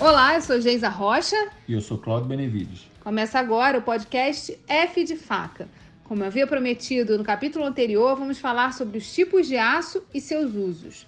Olá, eu sou Geisa Rocha. E eu sou Cláudio Benevides. Começa agora o podcast F de Faca. Como eu havia prometido no capítulo anterior, vamos falar sobre os tipos de aço e seus usos.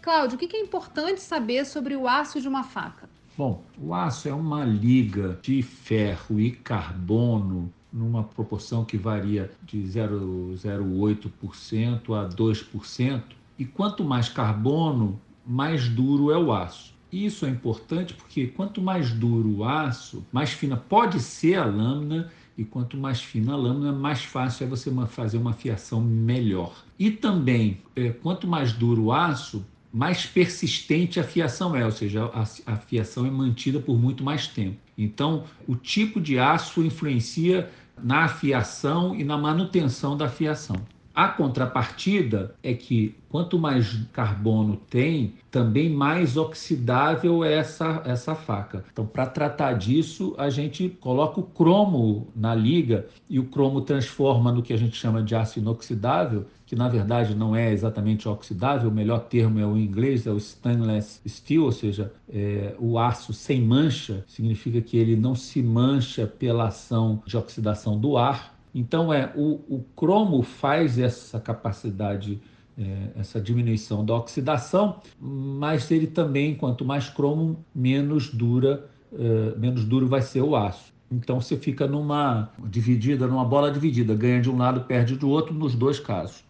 Cláudio, o que é importante saber sobre o aço de uma faca? Bom, o aço é uma liga de ferro e carbono numa proporção que varia de 0,08% a 2%. E quanto mais carbono, mais duro é o aço. Isso é importante porque quanto mais duro o aço, mais fina pode ser a lâmina e quanto mais fina a lâmina, mais fácil é você fazer uma fiação melhor. E também, é, quanto mais duro o aço, mais persistente a fiação é, ou seja, a, a fiação é mantida por muito mais tempo. Então, o tipo de aço influencia na afiação e na manutenção da fiação. A contrapartida é que quanto mais carbono tem, também mais oxidável é essa, essa faca. Então, para tratar disso, a gente coloca o cromo na liga e o cromo transforma no que a gente chama de aço inoxidável, que na verdade não é exatamente oxidável, o melhor termo é o inglês, é o stainless steel, ou seja, é, o aço sem mancha, significa que ele não se mancha pela ação de oxidação do ar, então, é o, o cromo faz essa capacidade, é, essa diminuição da oxidação, mas ele também, quanto mais cromo, menos dura, é, menos duro vai ser o aço. Então você fica numa dividida, numa bola dividida, ganha de um lado, perde do outro nos dois casos.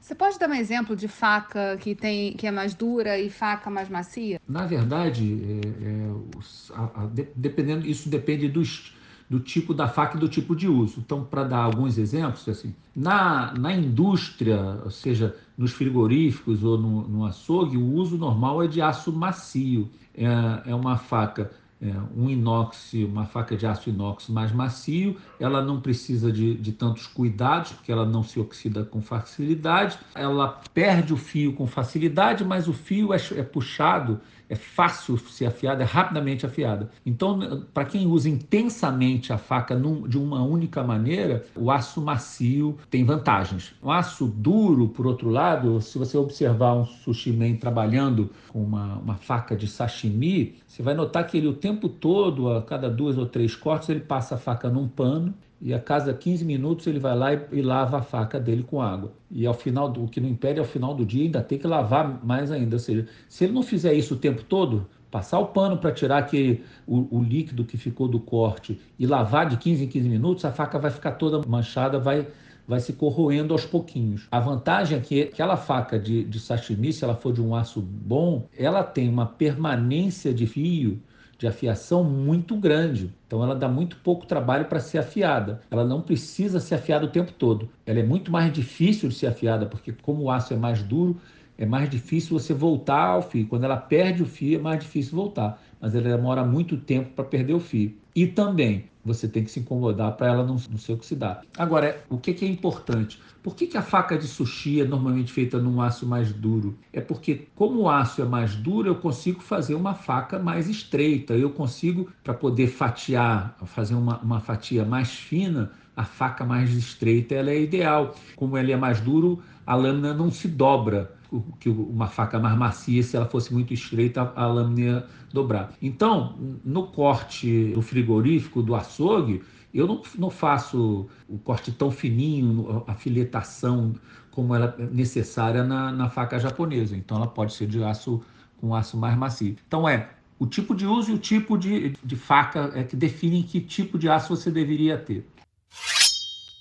Você pode dar um exemplo de faca que tem que é mais dura e faca mais macia? Na verdade, é, é, a, a, dependendo, isso depende dos do tipo da faca e do tipo de uso. Então, para dar alguns exemplos, assim, na, na indústria, ou seja, nos frigoríficos ou no, no açougue, o uso normal é de aço macio. É, é uma faca é, um inox, uma faca de aço inox mais macio, ela não precisa de, de, tantos cuidados, porque ela não se oxida com facilidade, ela perde o fio com facilidade, mas o fio é, é puxado é fácil ser afiada, é rapidamente afiada. Então, para quem usa intensamente a faca num, de uma única maneira, o aço macio tem vantagens. O aço duro, por outro lado, se você observar um sushi man trabalhando com uma, uma faca de sashimi, você vai notar que ele o tempo todo, a cada duas ou três cortes, ele passa a faca num pano e a cada 15 minutos ele vai lá e, e, lava a faca dele com água. E ao final, do, o que não impede, ao final do dia ainda tem que lavar mais ainda. Ou seja, se ele não fizer isso o tempo todo, passar o pano para tirar aquele, o, o, líquido que ficou do corte e lavar de 15 em 15 minutos, a faca vai ficar toda manchada, vai, vai se corroendo aos pouquinhos. A vantagem é que aquela faca de, de sashimi, se ela for de um aço bom, ela tem uma permanência de fio de afiação muito grande. Então ela dá muito pouco trabalho para ser afiada. Ela não precisa ser afiada o tempo todo. Ela é muito mais difícil de ser afiada, porque como o aço é mais duro, é mais difícil você voltar ao fio. Quando ela perde o fio, é mais difícil voltar. Mas ela demora muito tempo para perder o fio. E também você tem que se incomodar para ela não, não se oxidar. Agora, o que, que é importante? Por que, que a faca de sushi é normalmente feita num aço mais duro? É porque, como o aço é mais duro, eu consigo fazer uma faca mais estreita. Eu consigo, para poder fatiar, fazer uma, uma fatia mais fina, a faca mais estreita ela é ideal. Como ele é mais duro, a lâmina não se dobra que uma faca mais macia, se ela fosse muito estreita, a lâmina dobrar. Então, no corte do frigorífico, do açougue, eu não, não faço o corte tão fininho, a filetação como ela é necessária na, na faca japonesa. Então, ela pode ser de aço com aço mais macio. Então, é o tipo de uso e o tipo de, de faca é que definem que tipo de aço você deveria ter.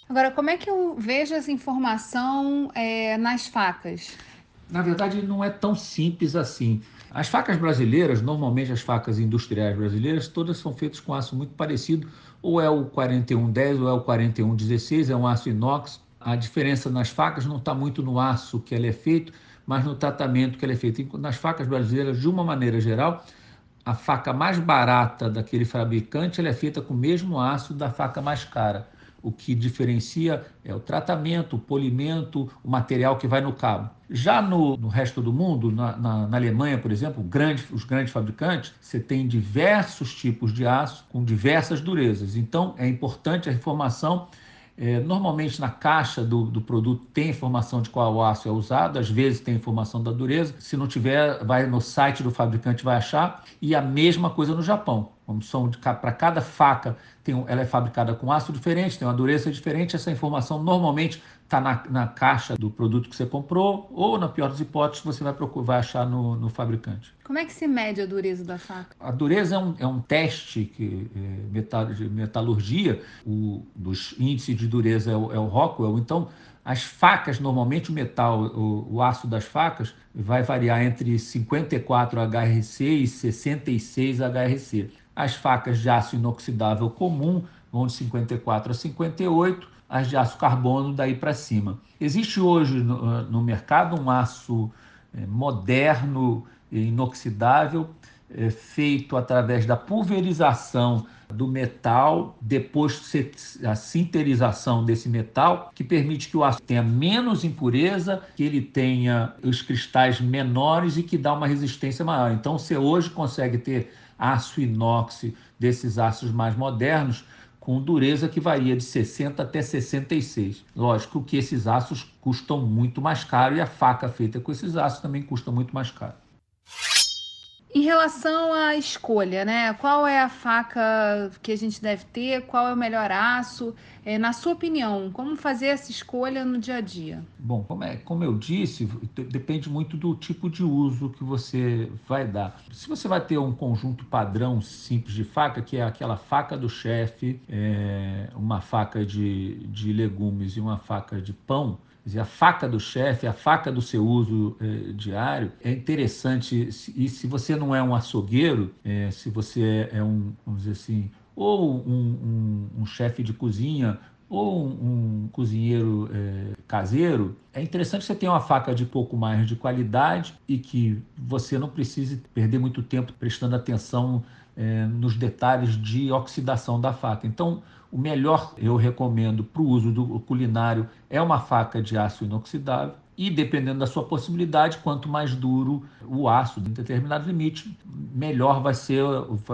Agora, como é que eu vejo essa informação é, nas facas? Na verdade, não é tão simples assim. As facas brasileiras, normalmente as facas industriais brasileiras, todas são feitas com aço muito parecido, ou é o 4110 ou é o 4116, é um aço inox. A diferença nas facas não está muito no aço que ele é feito, mas no tratamento que ele é feito. Nas facas brasileiras, de uma maneira geral, a faca mais barata daquele fabricante ela é feita com o mesmo aço da faca mais cara. O que diferencia é o tratamento, o polimento, o material que vai no cabo. Já no, no resto do mundo, na, na, na Alemanha, por exemplo, grande, os grandes fabricantes, você tem diversos tipos de aço com diversas durezas. Então, é importante a informação É, normalmente na caixa do, do, produto tem informação de qual aço é usado, às vezes tem informação da dureza. Se não tiver, vai no site do fabricante, vai achar. E a mesma coisa no Japão. São para cada faca, tem, ela é fabricada com aço diferente, tem uma dureza diferente. Essa informação normalmente está na, na, caixa do produto que você comprou, ou, na pior das hipóteses, você vai, procurar, vai achar no, no, fabricante. Como é que se mede a dureza da faca? A dureza é um, é um teste que, é, metal, de metalurgia, o, dos índices de dureza é o, é o Rockwell. Então, as facas, normalmente o metal, o, o, aço das facas, vai variar entre 54 HRC e 66 HRC. As facas de aço inoxidável comum vão de 54 a 58 as de aço carbono daí para cima. Existe hoje no, ah, no mercado um aço é, moderno, inoxidável, é, feito através da pulverização do metal, depois a sinterização desse metal, que permite que o aço tenha menos impureza, que ele tenha os cristais menores e que dá uma resistência maior. Então, você hoje consegue ter aço inox desses aços mais modernos com dureza que varia de 60 até 66. Lógico que esses aços custam muito mais caro e a faca feita com esses aços também custa muito mais caro. Em relação à escolha, né? Qual é a faca que a gente deve ter? Qual é o melhor aço? É, na sua opinião, como fazer essa escolha no dia a dia? Bom, como, é, como eu disse, depende muito do tipo de uso que você vai dar. Se você vai ter um conjunto padrão simples de faca, que é aquela faca do chefe, é, uma faca de, de legumes e uma faca de pão, dizer, a faca do chefe, a faca do seu uso é, diário, é interessante. E se você não é um açougueiro, é, se você é um, vamos dizer assim, ou um, um, um chefe de cozinha, ou um, um cozinheiro é, caseiro, é interessante você ter uma faca de pouco mais de qualidade e que você não precise perder muito tempo prestando atenção é, nos detalhes de oxidação da faca. Então, o melhor eu recomendo para o uso do culinário é uma faca de aço inoxidável. E dependendo da sua possibilidade, quanto mais duro o aço, em determinado limite, melhor vai ser,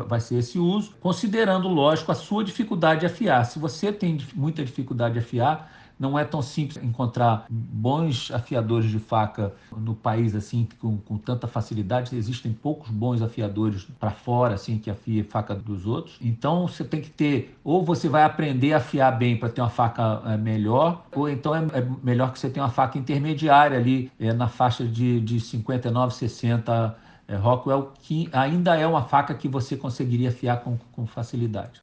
vai ser esse uso, considerando, lógico, a sua dificuldade de afiar. Se você tem muita dificuldade de afiar, não é tão simples encontrar bons afiadores de faca no país assim com, com tanta facilidade. Existem poucos bons afiadores para fora assim que afia faca dos outros. Então você tem que ter ou você vai aprender a afiar bem para ter uma faca é, melhor, ou então é, é, melhor que você tenha uma faca intermediária ali é, na faixa de, de 59, 60 é, Rockwell, que ainda é uma faca que você conseguiria afiar com, com facilidade.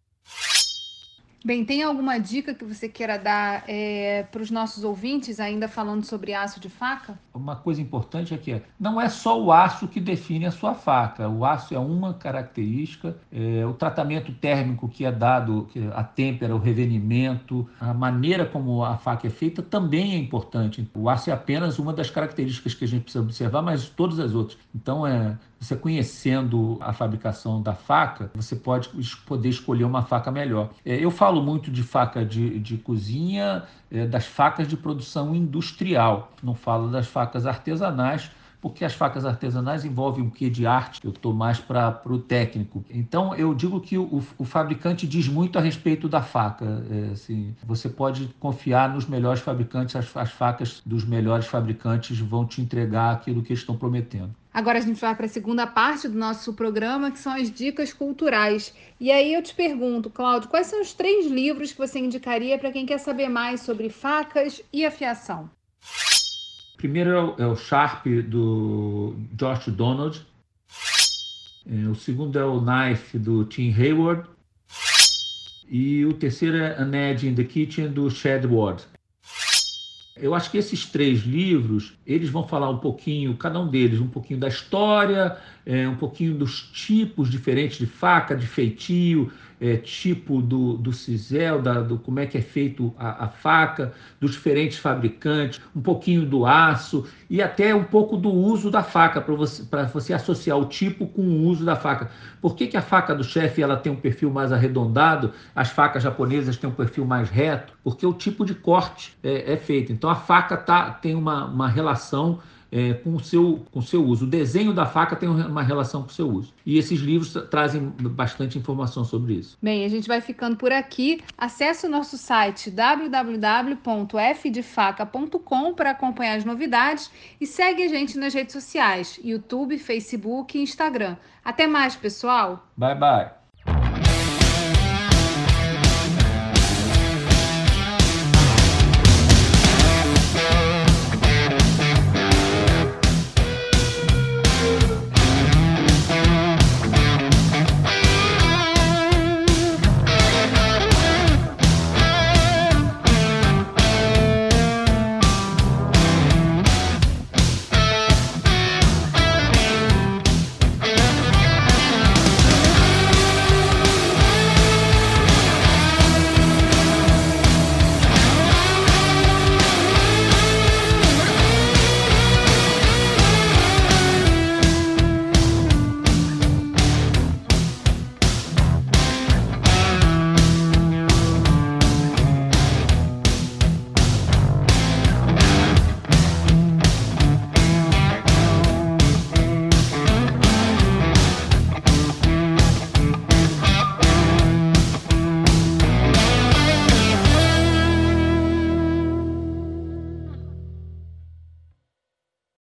Bem, tem alguma dica que você queira dar é, para os nossos ouvintes, ainda falando sobre aço de faca? Uma coisa importante é que não é só o aço que define a sua faca. O aço é uma característica, é, o tratamento térmico que é dado, que a têmpera, o revenimento, a maneira como a faca é feita também é importante. O aço é apenas uma das características que a gente precisa observar, mas todas as outras. Então, é, você conhecendo a fabricação da faca, você pode poder escolher uma faca melhor. É, eu falo muito de faca de, de cozinha, é, das facas de produção industrial, não falo das facas artesanais, porque as facas artesanais envolvem um quê de arte, eu estou mais para o técnico. Então, eu digo que o, o, fabricante diz muito a respeito da faca. É, assim, você pode confiar nos melhores fabricantes, as, as facas dos melhores fabricantes vão te entregar aquilo que eles estão prometendo. Agora a gente vai para a segunda parte do nosso programa, que são as dicas culturais. E aí eu te pergunto, Cláudio, quais são os três livros que você indicaria para quem quer saber mais sobre facas e afiação? Primeiro é o, é o Sharp do Josh Donald. É, o segundo é o Knife do Tim Hayward. E o terceiro é An Edge in the Kitchen do Chad Ward. Eu acho que esses três livros, eles vão falar um pouquinho, cada um deles, um pouquinho da história, é, um pouquinho dos tipos diferentes de faca, de feitio, é, tipo do, do cisel, da, do como é que é feito a, a, faca, dos diferentes fabricantes, um pouquinho do aço e até um pouco do uso da faca, para você, você associar o tipo com o uso da faca. Por que, que a faca do chefe ela tem um perfil mais arredondado, as facas japonesas têm um perfil mais reto? Porque o tipo de corte é, é feito. Então a faca tá, tem uma, uma relação é, com o seu, com o seu uso. O desenho da faca tem uma relação com o seu uso. E esses livros trazem bastante informação sobre isso. Bem, a gente vai ficando por aqui. Acesse o nosso site www.fdefaca.com para acompanhar as novidades e segue a gente nas redes sociais: YouTube, Facebook e Instagram. Até mais, pessoal! Bye, bye!